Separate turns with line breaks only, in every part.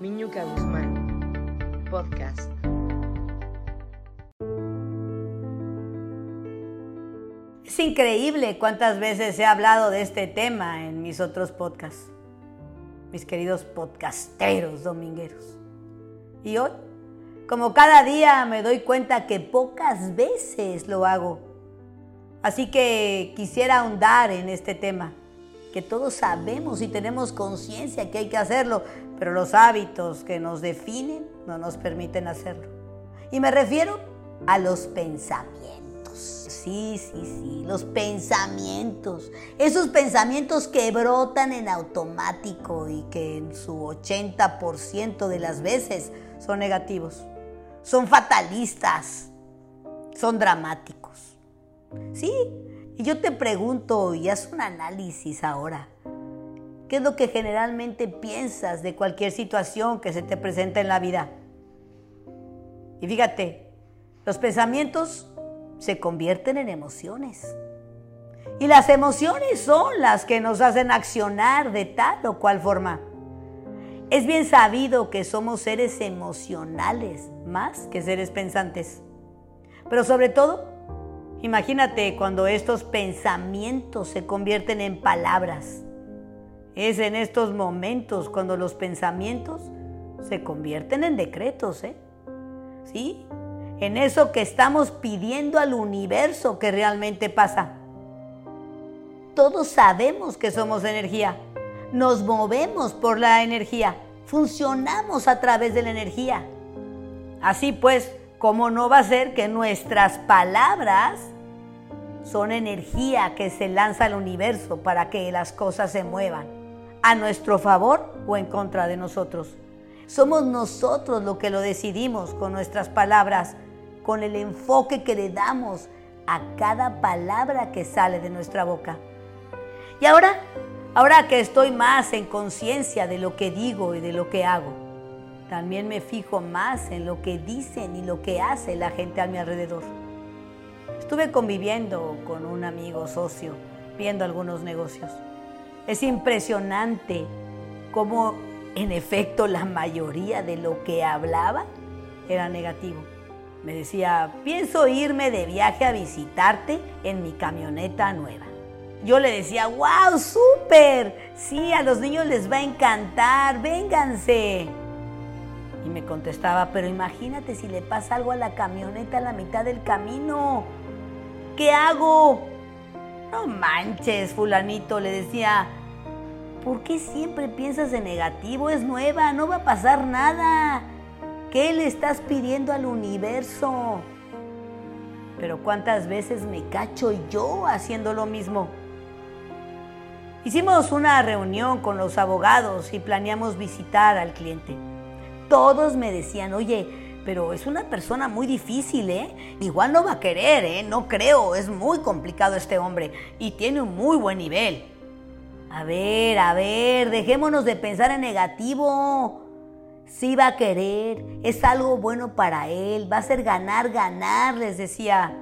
Miñuca Guzmán, podcast.
Es increíble cuántas veces he hablado de este tema en mis otros podcasts, mis queridos podcasteros domingueros. Y hoy, como cada día, me doy cuenta que pocas veces lo hago. Así que quisiera ahondar en este tema, que todos sabemos y tenemos conciencia que hay que hacerlo, pero los hábitos que nos definen no nos permiten hacerlo. Y me refiero a los pensamientos. Sí, sí, sí, los pensamientos. Esos pensamientos que brotan en automático y que en su 80% de las veces son negativos. Son fatalistas. Son dramáticos. Sí, y yo te pregunto y haz un análisis ahora. ¿Qué es lo que generalmente piensas de cualquier situación que se te presenta en la vida? Y fíjate, los pensamientos se convierten en emociones. Y las emociones son las que nos hacen accionar de tal o cual forma. Es bien sabido que somos seres emocionales más que seres pensantes. Pero sobre todo, imagínate cuando estos pensamientos se convierten en palabras es en estos momentos cuando los pensamientos se convierten en decretos, ¿eh? ¿Sí? En eso que estamos pidiendo al universo que realmente pasa. Todos sabemos que somos energía. Nos movemos por la energía. Funcionamos a través de la energía. Así pues, ¿cómo no va a ser que nuestras palabras son energía que se lanza al universo para que las cosas se muevan? A nuestro favor o en contra de nosotros. Somos nosotros lo que lo decidimos con nuestras palabras, con el enfoque que le damos a cada palabra que sale de nuestra boca. Y ahora, ahora que estoy más en conciencia de lo que digo y de lo que hago, también me fijo más en lo que dicen y lo que hace la gente a mi alrededor. Estuve conviviendo con un amigo socio, viendo algunos negocios. Es impresionante cómo en efecto la mayoría de lo que hablaba era negativo. Me decía, pienso irme de viaje a visitarte en mi camioneta nueva. Yo le decía, wow, súper, sí, a los niños les va a encantar, vénganse. Y me contestaba, pero imagínate si le pasa algo a la camioneta a la mitad del camino. ¿Qué hago? No manches, fulanito, le decía, ¿Por qué siempre piensas en negativo? Es nueva, no va a pasar nada. ¿Qué le estás pidiendo al universo? Pero ¿cuántas veces me cacho yo haciendo lo mismo? Hicimos una reunión con los abogados y planeamos visitar al cliente. Todos me decían, oye, pero es una persona muy difícil, ¿eh? Igual no va a querer, ¿eh? No creo, es muy complicado este hombre y tiene un muy buen nivel. A ver, a ver, dejémonos de pensar en negativo. Sí va a querer, es algo bueno para él, va a ser ganar, ganar, les decía.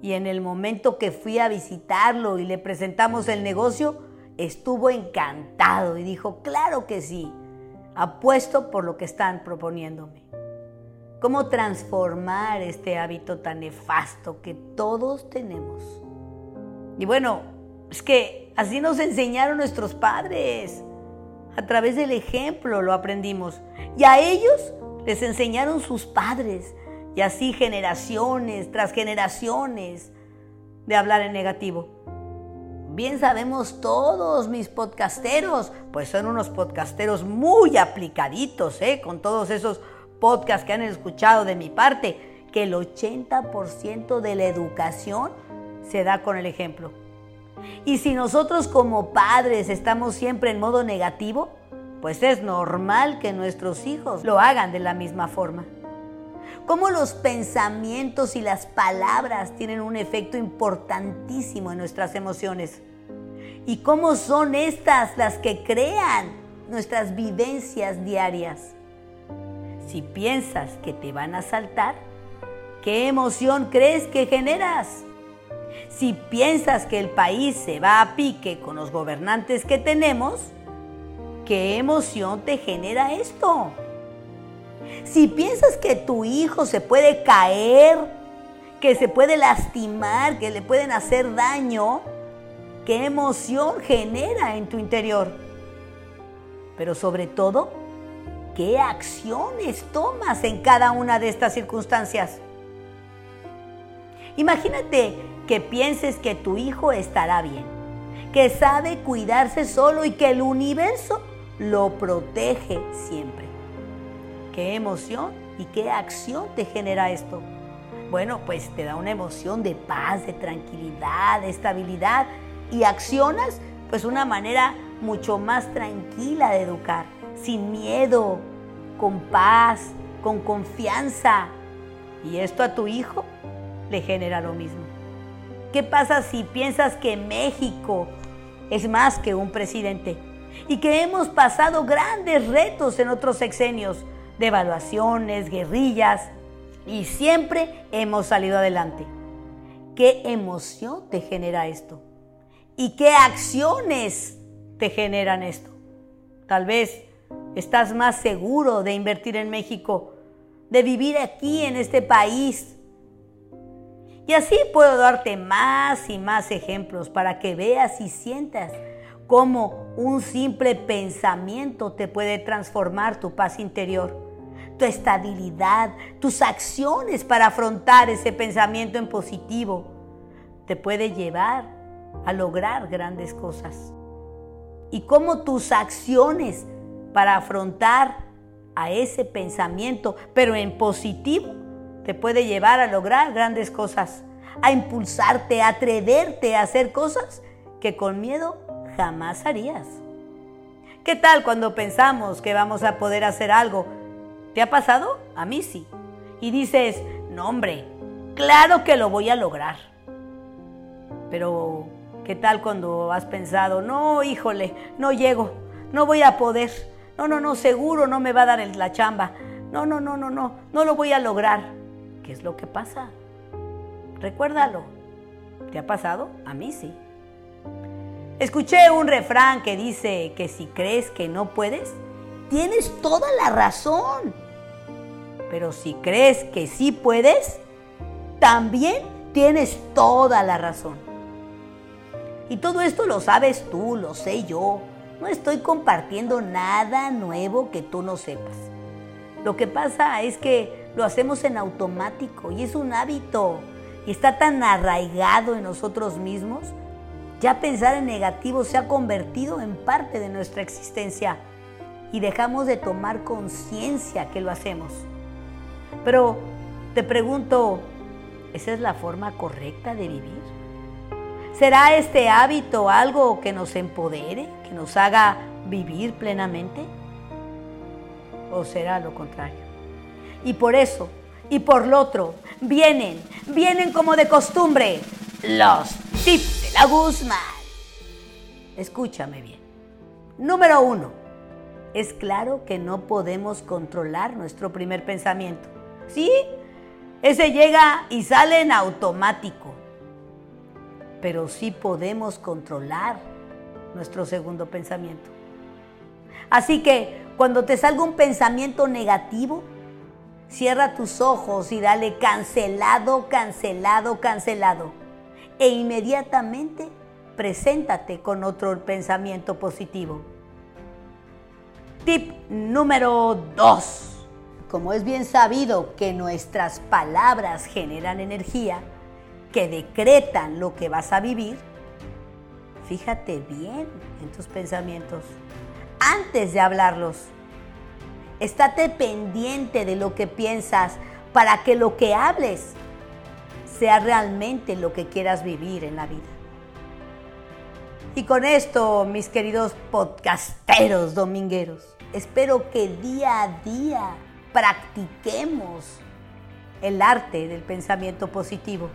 Y en el momento que fui a visitarlo y le presentamos el negocio, estuvo encantado y dijo, claro que sí, apuesto por lo que están proponiéndome. ¿Cómo transformar este hábito tan nefasto que todos tenemos? Y bueno, es que Así nos enseñaron nuestros padres. A través del ejemplo lo aprendimos. Y a ellos les enseñaron sus padres. Y así generaciones tras generaciones de hablar en negativo. Bien sabemos todos mis podcasteros, pues son unos podcasteros muy aplicaditos, ¿eh? con todos esos podcasts que han escuchado de mi parte, que el 80% de la educación se da con el ejemplo. Y si nosotros como padres estamos siempre en modo negativo, pues es normal que nuestros hijos lo hagan de la misma forma. Cómo los pensamientos y las palabras tienen un efecto importantísimo en nuestras emociones. Y cómo son estas las que crean nuestras vivencias diarias. Si piensas que te van a saltar, ¿qué emoción crees que generas? Si piensas que el país se va a pique con los gobernantes que tenemos, ¿qué emoción te genera esto? Si piensas que tu hijo se puede caer, que se puede lastimar, que le pueden hacer daño, ¿qué emoción genera en tu interior? Pero sobre todo, ¿qué acciones tomas en cada una de estas circunstancias? Imagínate que pienses que tu hijo estará bien, que sabe cuidarse solo y que el universo lo protege siempre. ¿Qué emoción y qué acción te genera esto? Bueno, pues te da una emoción de paz, de tranquilidad, de estabilidad y accionas pues una manera mucho más tranquila de educar, sin miedo, con paz, con confianza. Y esto a tu hijo le genera lo mismo. ¿Qué pasa si piensas que México es más que un presidente y que hemos pasado grandes retos en otros sexenios, devaluaciones, guerrillas, y siempre hemos salido adelante? ¿Qué emoción te genera esto? ¿Y qué acciones te generan esto? Tal vez estás más seguro de invertir en México, de vivir aquí en este país, y así puedo darte más y más ejemplos para que veas y sientas cómo un simple pensamiento te puede transformar tu paz interior, tu estabilidad, tus acciones para afrontar ese pensamiento en positivo. Te puede llevar a lograr grandes cosas. Y cómo tus acciones para afrontar a ese pensamiento, pero en positivo, te puede llevar a lograr grandes cosas, a impulsarte, a atreverte a hacer cosas que con miedo jamás harías. ¿Qué tal cuando pensamos que vamos a poder hacer algo? ¿Te ha pasado? A mí sí. Y dices, no hombre, claro que lo voy a lograr. Pero, ¿qué tal cuando has pensado, no, híjole, no llego, no voy a poder, no, no, no, seguro no me va a dar la chamba, no, no, no, no, no, no lo voy a lograr? ¿Qué es lo que pasa? Recuérdalo. ¿Te ha pasado? A mí sí. Escuché un refrán que dice que si crees que no puedes, tienes toda la razón. Pero si crees que sí puedes, también tienes toda la razón. Y todo esto lo sabes tú, lo sé yo. No estoy compartiendo nada nuevo que tú no sepas. Lo que pasa es que lo hacemos en automático y es un hábito y está tan arraigado en nosotros mismos, ya pensar en negativo se ha convertido en parte de nuestra existencia y dejamos de tomar conciencia que lo hacemos. Pero te pregunto, ¿esa es la forma correcta de vivir? ¿Será este hábito algo que nos empodere, que nos haga vivir plenamente? ¿O será lo contrario? Y por eso, y por lo otro, vienen, vienen como de costumbre, los tips de la Guzmán. Escúchame bien. Número uno, es claro que no podemos controlar nuestro primer pensamiento. ¿Sí? Ese llega y sale en automático. Pero sí podemos controlar nuestro segundo pensamiento. Así que cuando te salga un pensamiento negativo, Cierra tus ojos y dale cancelado, cancelado, cancelado. E inmediatamente preséntate con otro pensamiento positivo. Tip número 2. Como es bien sabido que nuestras palabras generan energía, que decretan lo que vas a vivir, fíjate bien en tus pensamientos antes de hablarlos. Estate pendiente de lo que piensas para que lo que hables sea realmente lo que quieras vivir en la vida. Y con esto, mis queridos podcasteros domingueros, espero que día a día practiquemos el arte del pensamiento positivo.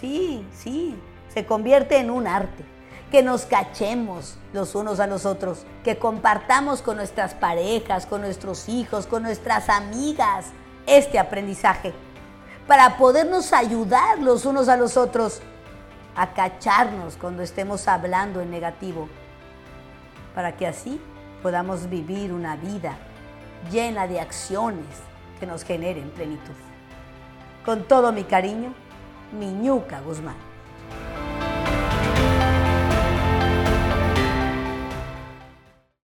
Sí, sí, se convierte en un arte que nos cachemos los unos a los otros, que compartamos con nuestras parejas, con nuestros hijos, con nuestras amigas este aprendizaje, para podernos ayudar los unos a los otros a cacharnos cuando estemos hablando en negativo, para que así podamos vivir una vida llena de acciones que nos generen plenitud. Con todo mi cariño, Miñuca Guzmán.